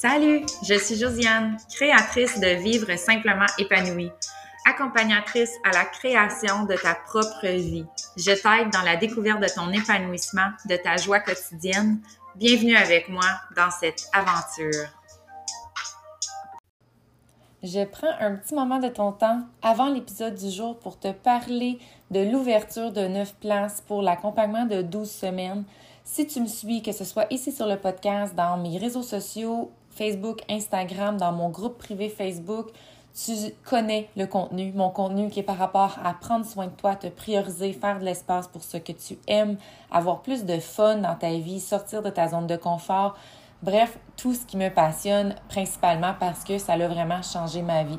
Salut, je suis Josiane, créatrice de Vivre simplement épanouie, accompagnatrice à la création de ta propre vie. Je t'aide dans la découverte de ton épanouissement, de ta joie quotidienne. Bienvenue avec moi dans cette aventure. Je prends un petit moment de ton temps avant l'épisode du jour pour te parler de l'ouverture de 9 places pour l'accompagnement de 12 semaines. Si tu me suis, que ce soit ici sur le podcast, dans mes réseaux sociaux, Facebook, Instagram, dans mon groupe privé Facebook, tu connais le contenu, mon contenu qui est par rapport à prendre soin de toi, te prioriser, faire de l'espace pour ce que tu aimes, avoir plus de fun dans ta vie, sortir de ta zone de confort. Bref, tout ce qui me passionne principalement parce que ça a vraiment changé ma vie.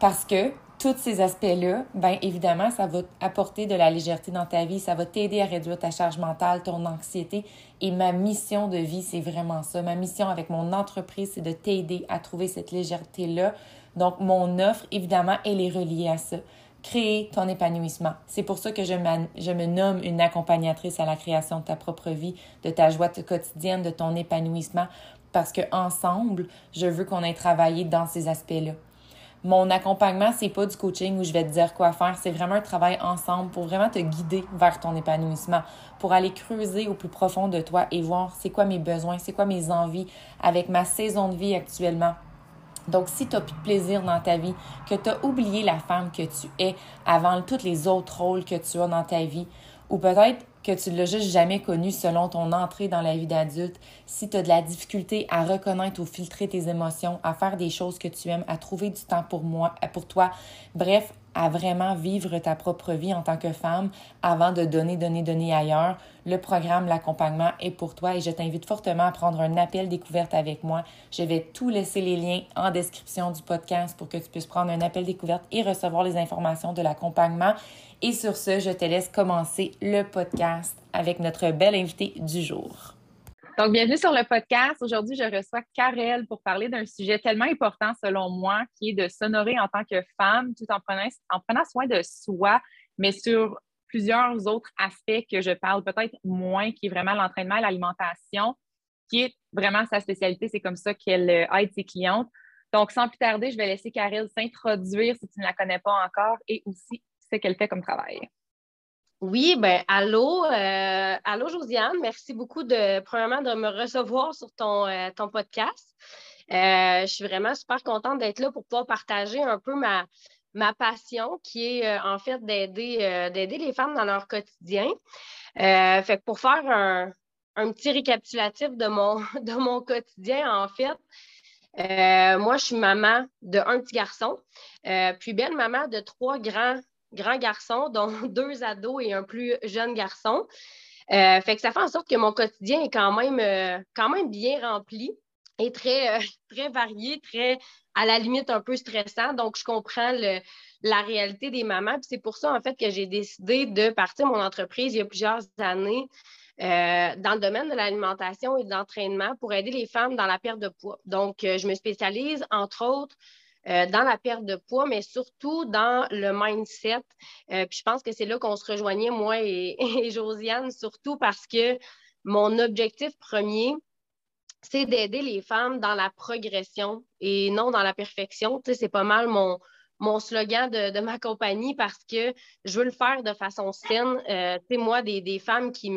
Parce que tous ces aspects-là, bien évidemment, ça va apporter de la légèreté dans ta vie, ça va t'aider à réduire ta charge mentale, ton anxiété. Et ma mission de vie, c'est vraiment ça. Ma mission avec mon entreprise, c'est de t'aider à trouver cette légèreté-là. Donc, mon offre, évidemment, elle est reliée à ça. Créer ton épanouissement. C'est pour ça que je, je me nomme une accompagnatrice à la création de ta propre vie, de ta joie quotidienne, de ton épanouissement, parce que ensemble, je veux qu'on ait travaillé dans ces aspects-là. Mon accompagnement, c'est pas du coaching où je vais te dire quoi faire, c'est vraiment un travail ensemble pour vraiment te guider vers ton épanouissement, pour aller creuser au plus profond de toi et voir c'est quoi mes besoins, c'est quoi mes envies avec ma saison de vie actuellement. Donc, si tu as plus de plaisir dans ta vie, que tu as oublié la femme que tu es avant tous les autres rôles que tu as dans ta vie, ou peut-être que tu l'as juste jamais connu selon ton entrée dans la vie d'adulte, si tu as de la difficulté à reconnaître ou filtrer tes émotions, à faire des choses que tu aimes, à trouver du temps pour moi, pour toi, bref, à vraiment vivre ta propre vie en tant que femme avant de donner, donner, donner ailleurs. Le programme, l'accompagnement est pour toi et je t'invite fortement à prendre un appel découverte avec moi. Je vais tout laisser les liens en description du podcast pour que tu puisses prendre un appel découverte et recevoir les informations de l'accompagnement. Et sur ce, je te laisse commencer le podcast avec notre belle invitée du jour. Donc, bienvenue sur le podcast. Aujourd'hui, je reçois Karel pour parler d'un sujet tellement important selon moi, qui est de s'honorer en tant que femme, tout en prenant, en prenant soin de soi, mais sur plusieurs autres aspects que je parle peut-être moins, qui est vraiment l'entraînement et l'alimentation, qui est vraiment sa spécialité. C'est comme ça qu'elle euh, aide ses clientes. Donc, sans plus tarder, je vais laisser Karel s'introduire si tu ne la connais pas encore et aussi ce qu'elle fait comme travail. Oui, ben allô, euh, allô Josiane, merci beaucoup de premièrement de me recevoir sur ton, euh, ton podcast. Euh, je suis vraiment super contente d'être là pour pouvoir partager un peu ma, ma passion qui est en fait d'aider les femmes dans leur quotidien. fait que pour faire un, un, petit récapitulatif de mon, de mon quotidien, en fait, moi, je suis maman de un petit garçon, puis belle maman de trois grands grands garçons, dont deux ados et un plus jeune garçon. Euh, fait que ça fait en sorte que mon quotidien est quand même, euh, quand même bien rempli et très, euh, très varié, très à la limite un peu stressant. Donc, je comprends la réalité des mamans. c'est pour ça, en fait, que j'ai décidé de partir mon entreprise il y a plusieurs années dans le domaine de l'alimentation et de l'entraînement pour aider les femmes dans la perte de poids. Donc, je me spécialise, entre autres, euh, dans la perte de poids, mais surtout dans le mindset. Euh, puis je pense que c'est là qu'on se rejoignait, moi et, Josiane, surtout parce que mon objectif premier, c'est d'aider les femmes dans la progression et non dans la perfection. Tu sais, c'est pas mal mon, mon slogan de, ma compagnie parce que je veux le faire de façon saine. Euh, tu sais, moi, des, femmes qui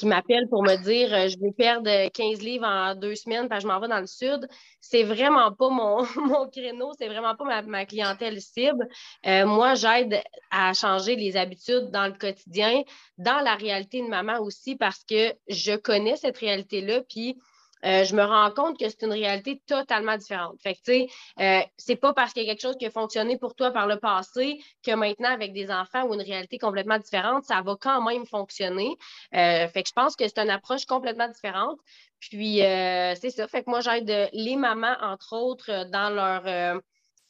qui m'appellent pour me dire euh, je vais perdre 15 livres en deux semaines parce que je m'en vais dans le sud, c'est vraiment pas mon, mon créneau, c'est vraiment pas ma, clientèle cible. Euh, moi, j'aide à changer les habitudes dans le quotidien, dans la réalité de maman aussi parce que je connais cette réalité-là, puis euh, je me rends compte que c'est une réalité totalement différente. Fait que, tu sais, euh, c'est pas parce qu'il y a quelque chose qui a fonctionné pour toi par le passé que maintenant, avec des enfants ou une réalité complètement différente, ça va quand même fonctionner. Euh, fait que je pense que c'est une approche complètement différente. Puis, c'est ça. Fait que moi, j'aide les mamans, entre autres, dans leur,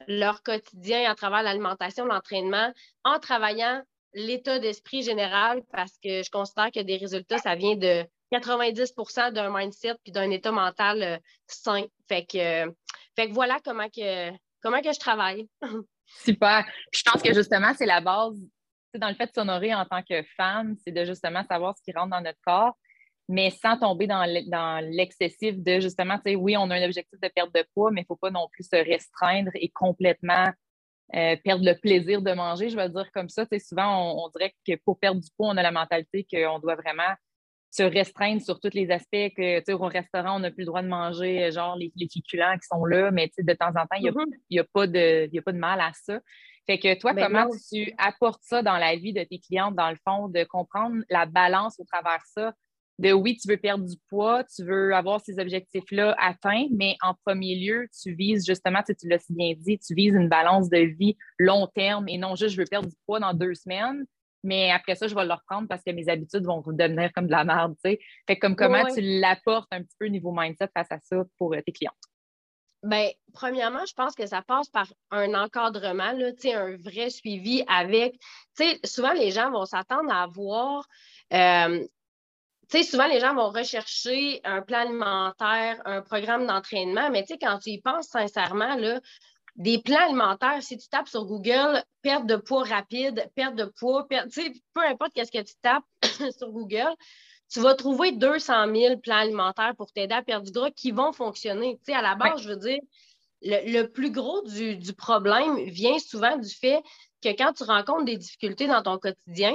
leur quotidien à travers l'alimentation, l'entraînement, en travaillant l'état d'esprit général parce que je considère que des résultats, ça vient de 90% d'un mindset puis d'un état mental euh, sain. Fait que, fait que voilà comment que, comment que je travaille. Super. Je pense que justement, c'est la base dans le fait de s'honorer en tant que femme, c'est de justement savoir ce qui rentre dans notre corps. mais sans tomber dans l'excessif de justement, tu sais, oui, on a un objectif de perte de poids, mais il ne faut pas non plus se restreindre et complètement euh, perdre le plaisir de manger. Je vais dire comme ça, tu sais, souvent, on, dirait que pour perdre du poids, on a la mentalité qu'on doit vraiment se restreindre sur tous les aspects, que, tu sais, au restaurant, on n'a plus le droit de manger, euh, genre, les, les féculents qui sont là, mais, tu sais, de temps en temps, il n'y a, mm-hmm. a, pas de, a pas de mal à ça. Fait que toi, comment tu apportes ça dans la vie de tes clientes, dans le fond, de comprendre la balance au travers ça, de oui, tu veux perdre du poids, tu veux avoir ces objectifs-là atteints, mais en premier lieu, tu vises justement, tu, l'as si bien dit, tu vises une balance de vie long terme et non juste je veux perdre du poids dans deux semaines, mais après ça, je vais le reprendre parce que mes habitudes vont devenir comme de la merde, tu sais. Fait comme comment tu l'apportes un petit peu au niveau mindset face à ça pour euh, tes clients? Bien, premièrement, je pense que ça passe par un encadrement, là, un vrai suivi avec. Souvent, les gens vont s'attendre à avoir euh, tu sais, souvent, les gens vont rechercher un plan alimentaire, un programme d'entraînement, mais tu sais, quand tu y penses sincèrement, là, des plans alimentaires, si tu tapes sur Google, perte de poids rapide, perte de poids, perte, peu importe qu'est-ce que tu tapes sur Google, tu vas trouver 200 000 plans alimentaires pour t'aider à perdre du gras qui vont fonctionner. À la base, je veux dire, le, plus gros du, du, problème vient souvent du fait que quand tu rencontres des difficultés dans ton quotidien,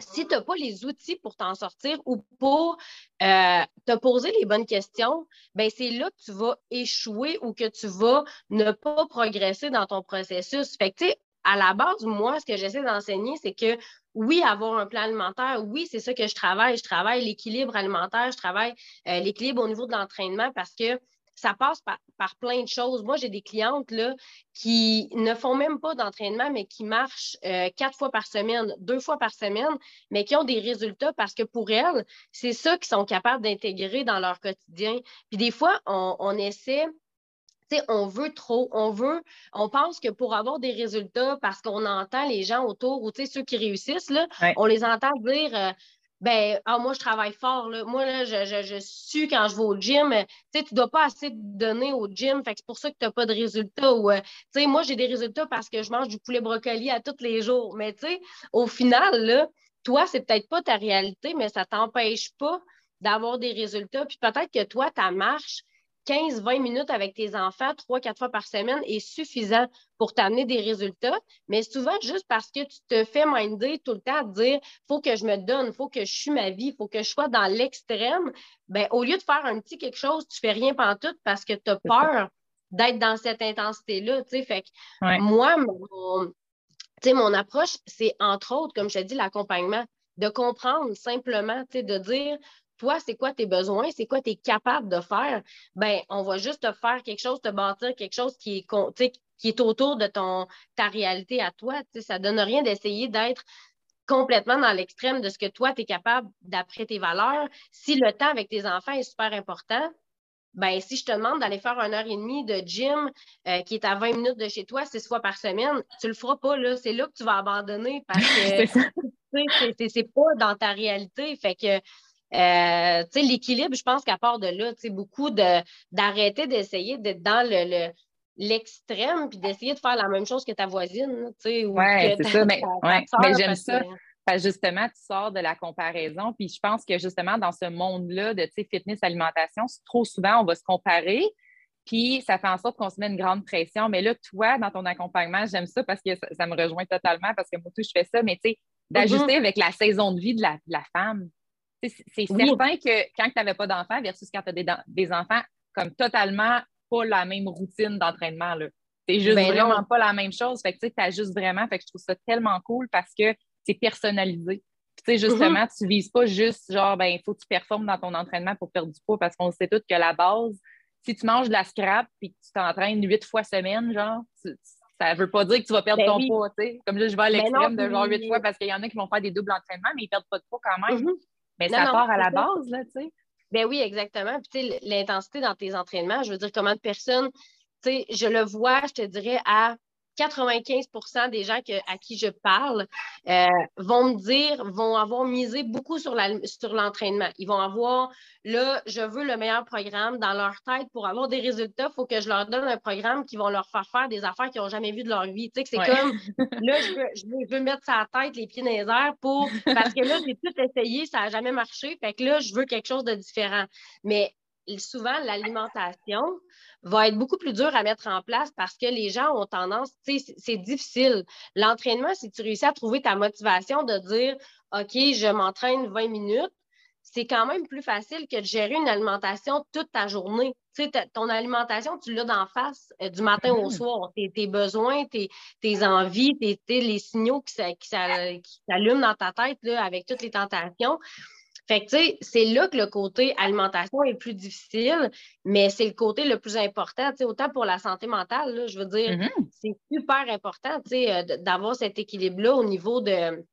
si tu n'as pas les outils pour t'en sortir ou pour euh, te poser les bonnes questions, ben c'est là que tu vas échouer ou que tu vas ne pas progresser dans ton processus. Fait que, à la base, moi, ce que j'essaie d'enseigner, c'est que oui, avoir un plan alimentaire, oui, c'est ça que je travaille. Je travaille l'équilibre alimentaire, je travaille euh, l'équilibre au niveau de l'entraînement parce que ça passe par, plein de choses. Moi, j'ai des clientes là, qui ne font même pas d'entraînement, mais qui marchent euh, quatre fois par semaine, deux fois par semaine, mais qui ont des résultats parce que pour elles, c'est ça qu'ils sont capables d'intégrer dans leur quotidien. Puis des fois, on, on essaie on veut trop, on veut, on pense que pour avoir des résultats, parce qu'on entend les gens autour, ou ceux qui réussissent, là, on les entend dire euh, ben, ah, moi, je travaille fort. Là. Moi, là, je, je, je suis quand je vais au gym. Tu sais, tu dois pas assez te donner au gym. Fait que c'est pour ça que tu n'as pas de résultats. Ou, euh, tu sais, moi, j'ai des résultats parce que je mange du poulet brocoli à tous les jours. Mais tu sais, au final, là, toi, c'est peut-être pas ta réalité, mais ça t'empêche pas d'avoir des résultats. Puis peut-être que toi, ta marche, 15-20 minutes avec tes enfants, 3-4 fois par semaine est suffisant pour t'amener des résultats. Mais souvent, juste parce que tu te fais minder tout le temps à te dire faut que je me donne, faut que je suis ma vie, faut que je sois dans l'extrême, ben, au lieu de faire un petit quelque chose, tu fais rien tout parce que tu as peur d'être dans cette intensité-là. Fait que moi, mon, mon approche, c'est entre autres, comme je t'ai dit, l'accompagnement de comprendre simplement, de dire toi, c'est quoi tes besoins, c'est quoi tu es capable de faire, ben on va juste te faire quelque chose, te bâtir quelque chose qui est, qui est autour de ton, ta réalité à toi. Ça ne donne rien d'essayer d'être complètement dans l'extrême de ce que toi, tu es capable d'après tes valeurs. Si le temps avec tes enfants est super important, ben, si je te demande d'aller faire une heure et demie de gym euh, qui est à 20 minutes de chez toi, six fois par semaine, tu le feras pas, là. C'est là que tu vas abandonner parce que c'est pas dans ta réalité. Fait que euh, l'équilibre, je pense qu'à part de là, beaucoup d'arrêter d'essayer d'être dans le, l'extrême puis d'essayer de faire la même chose que ta voisine. Oui, c'est ça. Mais, j'aime ça. justement, tu sors de la comparaison. Puis je pense que justement, dans ce monde-là de fitness, alimentation, trop souvent, on va se comparer. Puis ça fait en sorte qu'on se met une grande pression. Mais là, toi, dans ton accompagnement, j'aime ça parce que ça, me rejoint totalement parce que moi, tout, je fais ça. Mais tu sais, d'ajuster mm-hmm. avec la saison de vie de la, de la femme. C'est certain que quand tu n'avais pas d'enfants versus quand tu as des, enfants, comme totalement pas la même routine d'entraînement. C'est juste ben vraiment pas la même chose. Fait que tu ajustes vraiment. Fait que je trouve ça tellement cool parce que c'est personnalisé. Puis, justement, mm-hmm. tu vises pas juste genre, ben, il faut que tu performes dans ton entraînement pour perdre du poids parce qu'on sait tous que la base, si tu manges de la scrap et que tu t'entraînes huit fois semaine, genre, ça veut pas dire que tu vas perdre ben ton poids, tu sais. Comme là, je vais à ben l'extrême de genre huit fois parce qu'il y en a qui vont faire des doubles entraînements, mais ils perdent pas de poids quand même. Mm-hmm. Mais ça part à la base, là, tu sais. Ben oui, exactement. Puis, tu sais, l'intensité dans tes entraînements, je veux dire, comment de personnes, tu sais, je le vois, je te dirais, à 95% des gens à qui je parle euh, vont me dire, vont avoir misé beaucoup sur l'entraînement. Ils vont avoir, là, je veux le meilleur programme dans leur tête pour avoir des résultats. Il faut que je leur donne un programme qui va leur faire faire des affaires qu'ils n'ont jamais vues de leur vie. Tu sais, c'est comme, là, je veux, mettre sa tête, les pieds dans les airs pour, parce que là, j'ai tout essayé, ça n'a jamais marché. Fait que là, je veux quelque chose de différent. Mais souvent, l'alimentation va être beaucoup plus dure à mettre en place parce que les gens ont tendance, tu sais, c'est difficile. L'entraînement, si tu réussis à trouver ta motivation de dire, OK, je m'entraîne 20 minutes, c'est quand même plus facile que de gérer une alimentation toute ta journée. Tu sais, ton alimentation, tu l'as d'en face euh, du matin au mm-hmm. soir. Tes, besoins, tes, envies, les signaux qui, qui s'allument dans ta tête là, avec toutes les tentations. Fait que, tu sais, c'est là que le côté alimentation est plus difficile, mais c'est le côté le plus important, tu sais, autant pour la santé mentale, je veux dire, mm-hmm. c'est super important, tu sais, euh, d'avoir cet équilibre-là au niveau de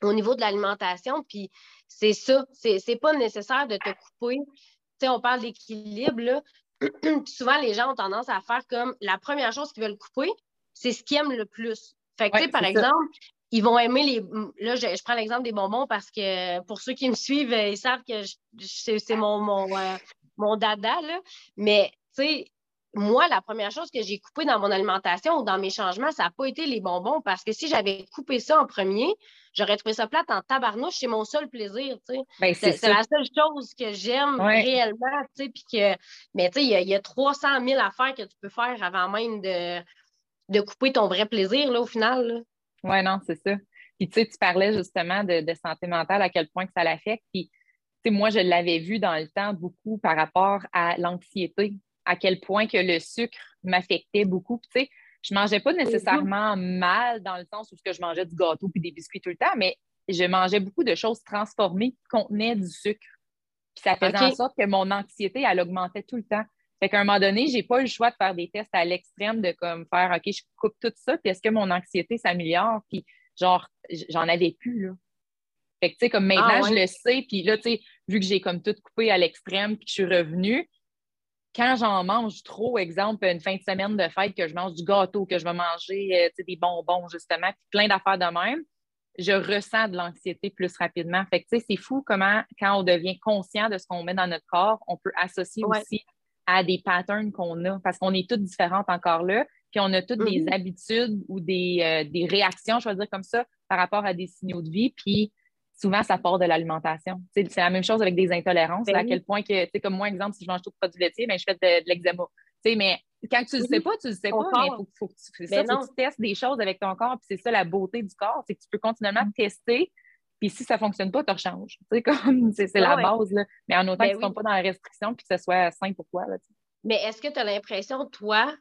au niveau de l'alimentation, puis c'est ça, c'est pas nécessaire de te couper. Tu sais, on parle d'équilibre, là, souvent, les gens ont tendance à faire comme la première chose qu'ils veulent couper, c'est ce qu'ils aiment le plus. Fait que, tu sais, par exemple, ils vont aimer les. Là, je, prends l'exemple des bonbons parce que pour ceux qui me suivent, euh, ils savent que c'est mon, mon, euh, mon dada. Là. Mais, tu sais, moi, la première chose que j'ai coupée dans mon alimentation ou dans mes changements, ça n'a pas été les bonbons parce que si j'avais coupé ça en premier, j'aurais trouvé ça plate en tabarnouche. C'est mon seul plaisir. tu sais. Ben, c'est la seule chose que j'aime réellement. tu sais, Puis que, mais tu sais, il y, a 300 000 affaires que tu peux faire avant même de, de couper ton vrai plaisir là, au final. Là. Oui, non, c'est ça. Puis tu sais, tu parlais justement de, santé mentale, à quel point que ça l'affecte. Puis, tu sais, moi, je l'avais vu dans le temps beaucoup par rapport à l'anxiété, à quel point que le sucre m'affectait beaucoup. Puis, tu sais, je mangeais pas nécessairement mal dans le sens où je mangeais du gâteau puis des biscuits tout le temps, mais je mangeais beaucoup de choses transformées qui contenaient du sucre. Puis ça faisait en sorte que mon anxiété, elle augmentait tout le temps. Fait qu'à un moment donné, j'ai pas eu le choix de faire des tests à l'extrême de comme faire OK, je coupe tout ça, puis est-ce que mon anxiété s'améliore? Puis genre, j'en avais plus, là. Fait que, tu sais, comme maintenant, ah, je le sais, puis là, tu sais, vu que j'ai comme tout coupé à l'extrême, puis que je suis revenue, quand j'en mange trop, exemple, une fin de semaine de fête, que je mange du gâteau, que je vais manger euh, des bonbons, justement, puis plein d'affaires de même, je ressens de l'anxiété plus rapidement. Fait que, tu sais, c'est fou comment, quand on devient conscient de ce qu'on met dans notre corps, on peut associer aussi à des patterns qu'on a, parce qu'on est toutes différentes encore là, puis on a toutes des mm-hmm. habitudes ou des, euh, des, réactions, je vais dire comme ça, par rapport à des signaux de vie, puis souvent, ça part de l'alimentation. C'est la même chose avec des intolérances, ben à quel point que, tu sais, comme moi, exemple, si je mange trop de produits laitiers, ben, je fais de, de l'eczéma. mais quand tu ne le sais pas, tu ne le sais pas, mais il faut, que tu, ça, ben tu testes des choses avec ton corps, puis c'est ça la beauté du corps, c'est que tu peux continuellement mm. tester puis si ça ne fonctionne pas, tu rechanges. C'est comme c'est la base. Là. Mais en autant ben qu'ils ne sont pas dans la restriction puis que ce soit sain pour toi. Là, Mais est-ce que tu as l'impression, toi,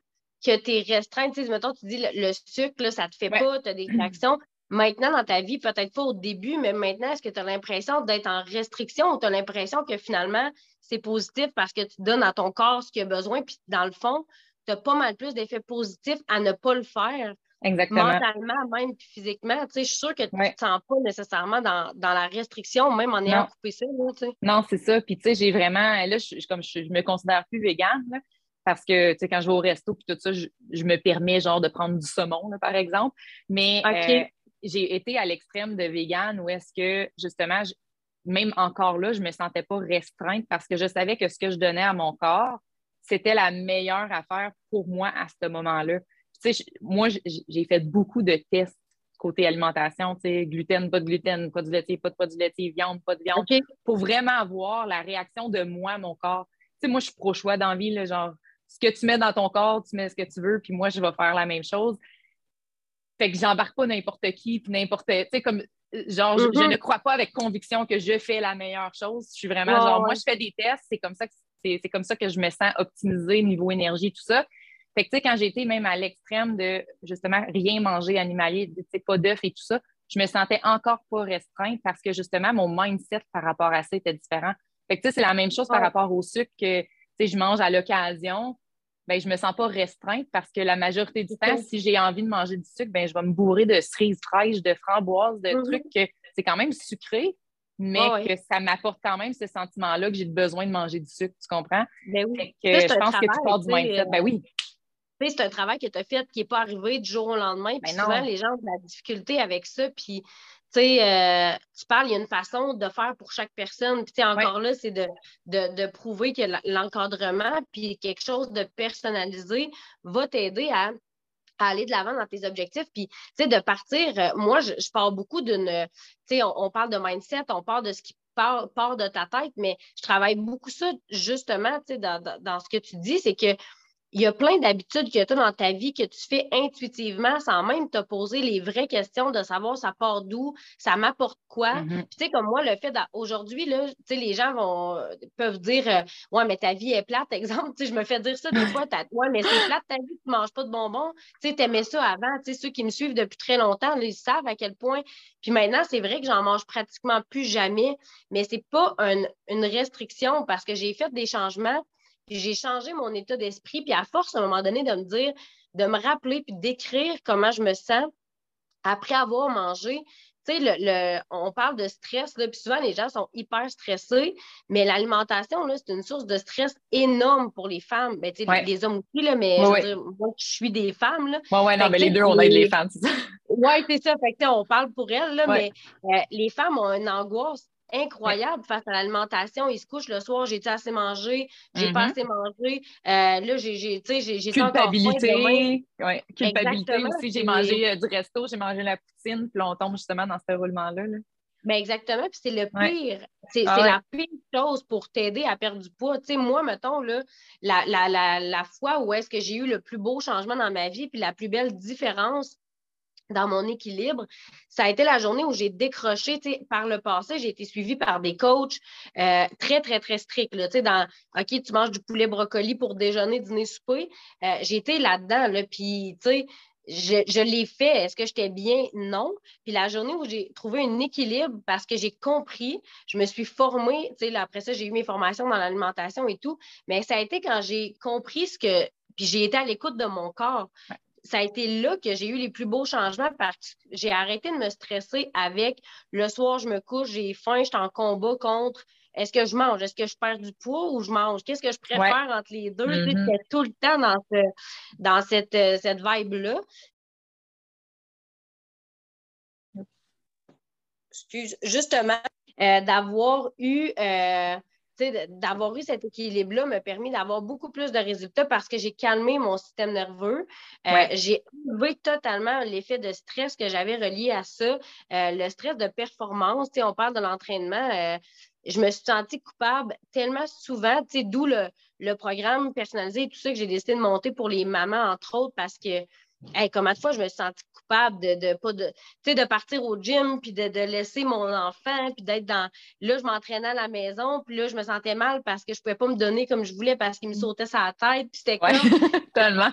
que tu es restreinte? Tu mettons, tu dis le, sucre, là, ça ne te fait pas, tu as des réactions. Maintenant, dans ta vie, peut-être pas au début, mais maintenant, est-ce que tu as l'impression d'être en restriction ou tu as l'impression que finalement, c'est positif parce que tu donnes à ton corps ce qu'il a besoin, puis dans le fond, tu as pas mal plus d'effets positifs à ne pas le faire? Exactement. Mentalement, même physiquement. je suis sûre que tu ne te sens pas nécessairement dans, la restriction, même en ayant coupé ça. non, c'est ça. Puis, tu sais, j'ai vraiment. Là, je, comme je, me considère plus végane, parce que, tu sais, quand je vais au resto, puis tout ça, je, me permets, genre, de prendre du saumon, par exemple. Mais euh, j'ai été à l'extrême de végane où est-ce que, justement, même encore là, je ne me sentais pas restreinte parce que je savais que ce que je donnais à mon corps, c'était la meilleure affaire pour moi à ce moment-là moi, j'ai fait beaucoup de tests côté alimentation, gluten, pas de gluten, pas de laitier, pas de produits laitiers, viande, pas de viande, pour vraiment voir la réaction de moi, mon corps. moi, je suis pro-choix d'envie, genre, ce que tu mets dans ton corps, tu mets ce que tu veux, puis moi, je vais faire la même chose. Fait que j'embarque pas n'importe qui, puis n'importe, tu sais, comme, genre, je, mm-hmm. ne crois pas avec conviction que je fais la meilleure chose. Je suis vraiment, genre, moi, je fais des tests, c'est comme ça que c'est comme ça que je me sens optimisée niveau énergie, tout ça. Fait que, tu sais, quand j'étais même à l'extrême de, justement, rien manger animalier, tu sais, pas d'œufs et tout ça, je me sentais encore pas restreinte parce que, justement, mon mindset par rapport à ça était différent. Fait que, tu sais, c'est la même chose par rapport au sucre que, tu sais, je mange à l'occasion. Ben, je me sens pas restreinte parce que la majorité du temps, si j'ai envie de manger du sucre, ben, je vais me bourrer de cerises fraîches, de framboises, de mm-hmm. trucs que c'est quand même sucré, mais que ça m'apporte quand même ce sentiment-là que j'ai besoin de manger du sucre, tu comprends? Ben oui. que je pense que tu pars du mindset. Ben oui, c'est un travail que tu as fait qui n'est pas arrivé du jour au lendemain. Puis ben souvent, les gens ont de la difficulté avec ça. Puis, tu sais, euh, tu parles, il y a une façon de faire pour chaque personne. Puis, encore là, c'est de, de, prouver que l'encadrement, puis quelque chose de personnalisé va t'aider à aller de l'avant dans tes objectifs. Puis, tu sais, de partir, euh, moi, je, pars beaucoup d'une, tu sais, on, parle de mindset, on parle de ce qui part, de ta tête, mais je travaille beaucoup ça, justement, tu sais, dans, dans, ce que tu dis, c'est que il y a plein d'habitudes que tu as dans ta vie que tu fais intuitivement sans même te poser les vraies questions de savoir ça part d'où, ça m'apporte quoi. Mm-hmm. Puis, tu sais, comme moi, le fait d'aujourd'hui, là, tu sais, les gens vont, peuvent dire euh, Ouais, mais ta vie est plate, exemple. Tu sais, je me fais dire ça des fois, ouais, mais c'est plate ta vie, tu ne manges pas de bonbons. Tu sais, aimais ça avant. Tu sais, ceux qui me suivent depuis très longtemps, ils savent à quel point. Puis maintenant, c'est vrai que j'en mange pratiquement plus jamais, mais c'est pas une restriction parce que j'ai fait des changements j'ai changé mon état d'esprit. Puis à force, à un moment donné, de me dire, de me rappeler puis d'écrire comment je me sens après avoir mangé. Tu sais, le, on parle de stress, là, puis souvent les gens sont hyper stressés, mais l'alimentation, c'est une source de stress énorme pour les femmes. Ben, tu sais, les hommes aussi, là, mais je, dire, moi, je suis des femmes. Oui, oui, non, mais les deux, on aide les femmes, c'est ça. Oui, c'est ça. Fait que, on parle pour elles, là, mais euh, les femmes ont une angoisse incroyable face à l'alimentation. Ils se couchent le soir, j'ai-tu assez mangé, j'ai pas mm-hmm. assez mangé. Euh, là, j'ai, j'ai, Culpabilité. Ouais. Culpabilité aussi. J'ai mangé euh, du resto, j'ai mangé la poutine, puis on tombe justement dans ce roulement-là. Mais ben, exactement, puis c'est le pire. C'est, ah la pire chose pour t'aider à perdre du poids. Tu sais, moi, mettons, là, la, la, la, la fois où est-ce que j'ai eu le plus beau changement dans ma vie, puis la plus belle différence, dans mon équilibre, ça a été la journée où j'ai décroché. Par le passé, j'ai été suivie par des coachs euh, très, très, très stricts. Là, dans OK, tu manges du poulet brocoli pour déjeuner, dîner, souper. Euh, j'ai été là-dedans. Là, puis, tu sais, je, je l'ai fait. Est-ce que j'étais bien? Non. Puis la journée où j'ai trouvé un équilibre parce que j'ai compris, je me suis formée. Là, après ça, j'ai eu mes formations dans l'alimentation et tout. Mais ça a été quand j'ai compris ce que. Puis j'ai été à l'écoute de mon corps ça a été là que j'ai eu les plus beaux changements parce que j'ai arrêté de me stresser avec le soir, je me couche, j'ai faim, je suis en combat contre est-ce que je mange, est-ce que je perds du poids ou je mange? Qu'est-ce que je préfère entre les deux? Mm tout le temps dans, dans cette, euh, cette vibe-là. Excuse, justement, euh, d'avoir eu euh, d'avoir eu cet équilibre-là m'a permis d'avoir beaucoup plus de résultats parce que j'ai calmé mon système nerveux. Euh, j'ai enlevé totalement l'effet de stress que j'avais relié à ça, euh, le stress de performance. On parle de l'entraînement. Euh, je me suis sentie coupable tellement souvent, d'où le, le, programme personnalisé et tout ça que j'ai décidé de monter pour les mamans, entre autres, parce que Hey, combien de fois je me suis sentie coupable de, de, pas de, de partir au gym, puis de, laisser mon enfant, puis d'être dans. Là, je m'entraînais à la maison, puis là, je me sentais mal parce que je ne pouvais pas me donner comme je voulais parce qu'il me sautait la tête, puis c'était ouais, Tellement.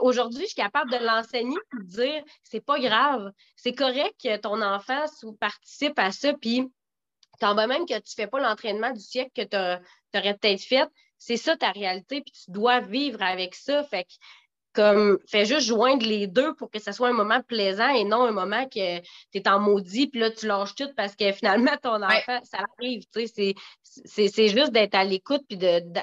Aujourd'hui, je suis capable de l'enseigner et de dire c'est pas grave, c'est correct que ton enfant participe à ça, puis quand même que tu ne fais pas l'entraînement du siècle que tu aurais peut-être fait, c'est ça ta réalité, puis tu dois vivre avec ça. Fait que comme fais juste joindre les deux pour que ce soit un moment plaisant et non un moment que tu es en maudit, puis là, tu lâches tout parce que finalement, ton enfant, ça arrive. C'est juste d'être à l'écoute puis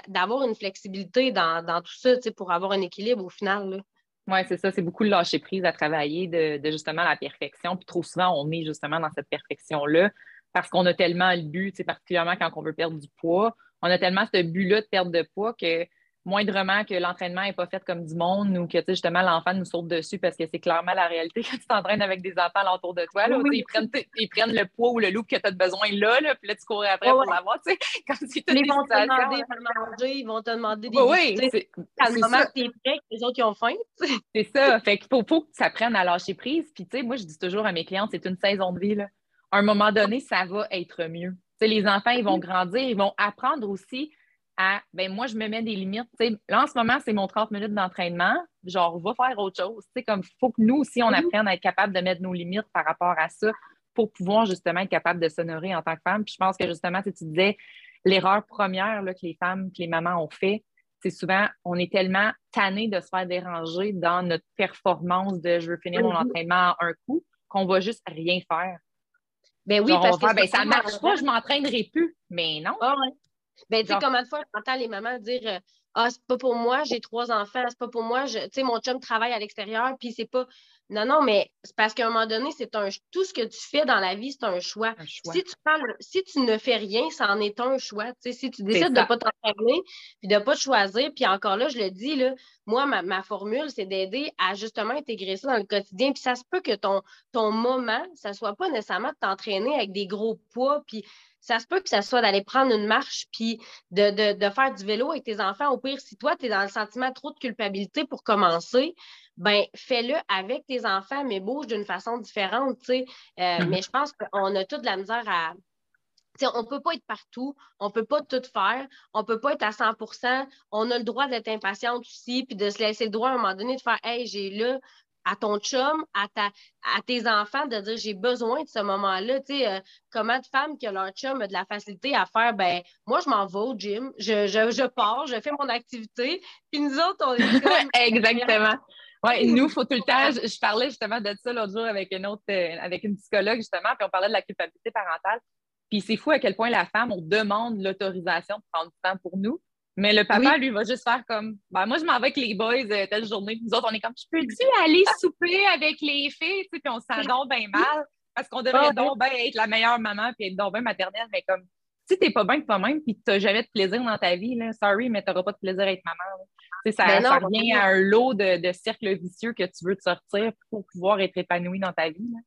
d'avoir une flexibilité dans, tout ça pour avoir un équilibre au final. Oui, c'est ça. C'est beaucoup de lâcher prise à travailler de, de, justement la perfection. Puis trop souvent, on est justement dans cette perfection-là parce qu'on a tellement le but, particulièrement quand on veut perdre du poids, on a tellement ce but-là de perdre de poids que moindrement que l'entraînement n'est pas fait comme du monde ou que justement l'enfant nous saute dessus parce que c'est clairement la réalité quand tu t'entraînes avec des enfants autour de toi. Là, ils, prennent ils, prennent le poids ou le loup que tu as besoin là, là, puis là, tu cours après pour l'avoir. Ils vont te demander de manger, ils vont te demander des Oui, c'est le moment que tu es prêt, les autres qui ont faim. C'est ça. Fait qu'il faut, faut, que ça prenne à lâcher prise. Puis, tu sais, moi, je dis toujours à mes clientes, c'est une saison de vie. Là. À un moment donné, ça va être mieux. sais, les enfants, ils vont grandir, ils vont apprendre aussi à ben moi, je me mets des limites. là, en ce moment, c'est mon 30 minutes d'entraînement. Genre, va faire autre chose. Il comme faut que nous aussi, on mm-hmm. apprenne à être capable de mettre nos limites par rapport à ça pour pouvoir justement être capable de s'honorer en tant que femme. Puis je pense que justement, tu disais, l'erreur première là, que les femmes, que les mamans ont fait, c'est souvent, on est tellement tanné de se faire déranger dans notre performance de je veux finir mon mm-hmm. entraînement en un coup qu'on va juste rien faire. Ben oui, parce que ben, ça ne marche pas, je m'entraînerai plus. Mais non. Ah ben, tu sais, combien de fois j'entends les mamans dire euh, ah, c'est pas pour moi, j'ai trois enfants, c'est pas pour moi, tu sais, mon chum travaille à l'extérieur, puis c'est pas. Non, non, mais c'est parce qu'à un moment donné, c'est un tout ce que tu fais dans la vie, c'est un choix. Si, tu prends si tu ne fais rien, ça en est un choix. Si tu décides de ne pas t'entraîner, puis de ne pas te choisir, puis encore là, je le dis, là, moi, ma, formule, c'est d'aider à justement intégrer ça dans le quotidien. Puis ça se peut que ton, ton moment, ça ne soit pas nécessairement de t'entraîner avec des gros poids, puis ça se peut que ça soit d'aller prendre une marche puis de, faire du vélo avec tes enfants. Au pire, si toi, tu es dans le sentiment trop de culpabilité pour commencer, ben fais-le avec tes enfants, mais bouge d'une façon différente. Euh, mm-hmm. Mais je pense qu'on a toute la misère à. on ne peut pas être partout, on ne peut pas tout faire, on ne peut pas être à 100% On a le droit d'être impatiente aussi, puis de se laisser le droit à un moment donné de faire Hey, j'ai là à ton chum, à, ta, à tes enfants, de dire j'ai besoin de ce moment-là. Tu sais, euh, comment de femmes que leur chum a de la facilité à faire, ben moi, je m'en vais au gym, je, je, je, pars, je fais mon activité, puis nous autres, on est comme... Exactement. Oui, nous, il faut tout le temps. Je, parlais justement de ça l'autre jour avec une autre, euh, avec une psychologue, justement, puis on parlait de la culpabilité parentale. Puis c'est fou à quel point la femme, on demande l'autorisation de prendre du temps pour nous. Mais le papa, lui, va juste faire comme ben, moi, je m'en vais avec les boys euh, telle journée. Puis nous autres, on est comme Je peux-tu aller souper avec les filles? Puis on se sent donc bien mal parce qu'on devrait ah, donc bien être la meilleure maman puis être donc bien maternelle. Mais comme si t'es pas bien de toi-même puis tu n'as jamais de plaisir dans ta vie, là, sorry, mais tu n'auras pas de plaisir à être maman. Ça, ben ça revient à un lot de, de cercles vicieux que tu veux te sortir pour pouvoir être épanoui dans ta vie. Là.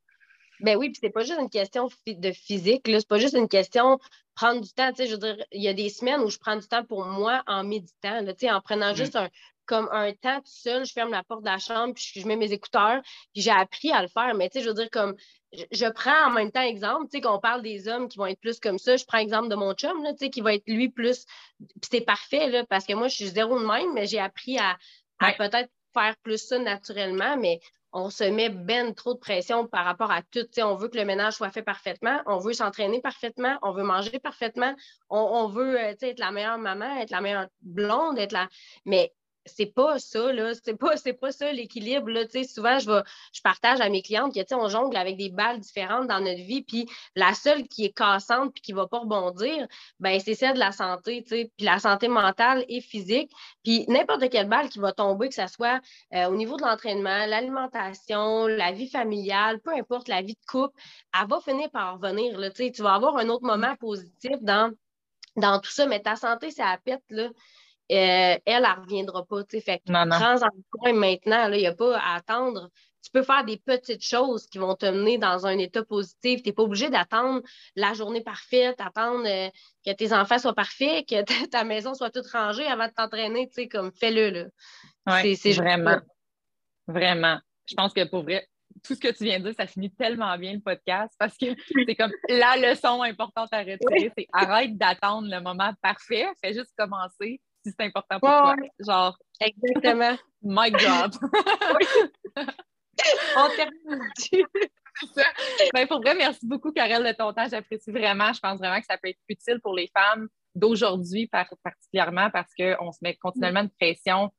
Ben oui, puis c'est pas juste une question de physique, c'est pas juste une question prendre du temps. Je veux dire, il y a des semaines où je prends du temps pour moi en méditant, là, en prenant mm. juste un, comme un temps tout seul, je ferme la porte de la chambre, puis je, mets mes écouteurs, puis j'ai appris à le faire. Mais je veux dire, comme je, prends en même temps exemple, tu sais, qu'on parle des hommes qui vont être plus comme ça, je prends exemple de mon chum, là, tu sais, qui va être lui plus. Puis c'est parfait, là, parce que moi, je suis zéro de même, mais j'ai appris à, à peut-être faire plus ça naturellement, mais on se met ben trop de pression par rapport à tout. on veut que le ménage soit fait parfaitement, on veut s'entraîner parfaitement, on veut manger parfaitement, on, veut euh, être la meilleure maman, être la meilleure blonde, être la. Mais c'est pas ça, là. C'est pas, pas ça l'équilibre, là. souvent, je, je partage à mes clientes que, on jongle avec des balles différentes dans notre vie, puis la seule qui est cassante puis qui va pas rebondir, ben c'est celle de la santé, tu Puis la santé mentale et physique. Puis n'importe quelle balle qui va tomber, que ce soit euh, au niveau de l'entraînement, l'alimentation, la vie familiale, peu importe, la vie de couple, elle va finir par revenir, là. Tu vas avoir un autre moment positif dans, dans tout ça, mais ta santé, c'est à pète, là. Euh, elle, elle ne reviendra pas. Fait que prends en point maintenant. Il n'y a pas à attendre. Tu peux faire des petites choses qui vont te mener dans un état positif. Tu n'es pas obligé d'attendre la journée parfaite, attendre euh, que tes enfants soient parfaits, que ta maison soit toute rangée avant de t'entraîner. Comme fais-le. c'est vraiment. Vraiment. Je pense que pour vrai, tout ce que tu viens de dire, ça finit tellement bien le podcast parce que c'est comme la leçon importante à retirer, c'est arrête d'attendre le moment parfait, fais juste commencer, c'est important pour toi. Genre. Exactement. My God. On termine ben, pour vrai, merci beaucoup, Karel, de ton temps. J'apprécie vraiment. Je pense vraiment que ça peut être utile pour les femmes d'aujourd'hui, particulièrement parce qu'on se met continuellement de pression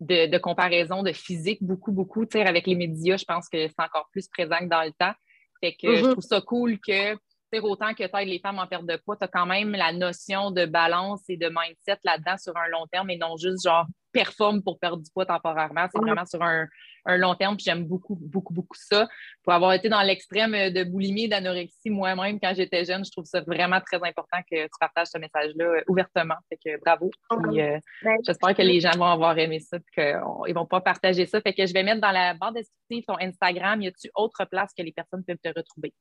de, comparaison, de physique, beaucoup, beaucoup. avec les médias, je pense que c'est encore plus présent que dans le temps. Fait que je mm-hmm. trouve ça cool que autant que tu les femmes en perte de poids, tu as quand même la notion de balance et de mindset là-dedans sur un long terme et non juste genre performe pour perdre du poids temporairement. C'est vraiment sur un, long terme. J'aime beaucoup, beaucoup, beaucoup ça. Pour avoir été dans l'extrême de boulimie et d'anorexie moi-même quand j'étais jeune, je trouve ça vraiment très important que tu partages ce message-là euh, ouvertement. Fait que bravo. Euh, j'espère que les gens vont avoir aimé ça et qu'ils vont pas partager ça. Fait que je vais mettre dans la barre descriptive ton Instagram. Y a-tu autre place que les personnes peuvent te retrouver?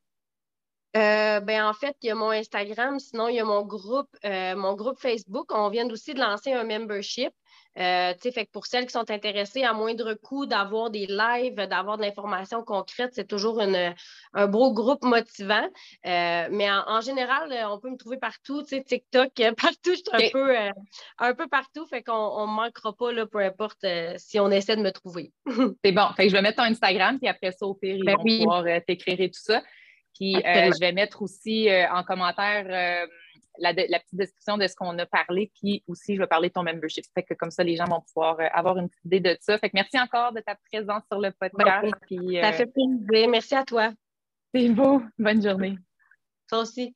Euh, ben, en fait, il y a mon Instagram, sinon il y a mon groupe, euh, mon groupe Facebook. On vient aussi de lancer un membership. Euh, fait que pour celles qui sont intéressées à moindre coût d'avoir des lives, d'avoir de l'information concrète, c'est toujours un beau groupe motivant. mais en, général, on peut me trouver partout, TikTok, partout, je suis un, peu, un peu partout, fait qu'on ne manquera pas, là, peu importe si on essaie de me trouver. c'est bon. Fait que je vais mettre ton Instagram, puis après ça, au pire, ils ben vont pouvoir t'écrire et tout ça. Puis euh, je vais mettre aussi euh, en commentaire euh, la, petite description de ce qu'on a parlé, puis aussi je vais parler de ton membership. Fait que comme ça, les gens vont pouvoir avoir une petite idée de ça. Fait que merci encore de ta présence sur le podcast. ça fait plaisir. Merci à toi. C'est beau. Bonne journée. Toi aussi.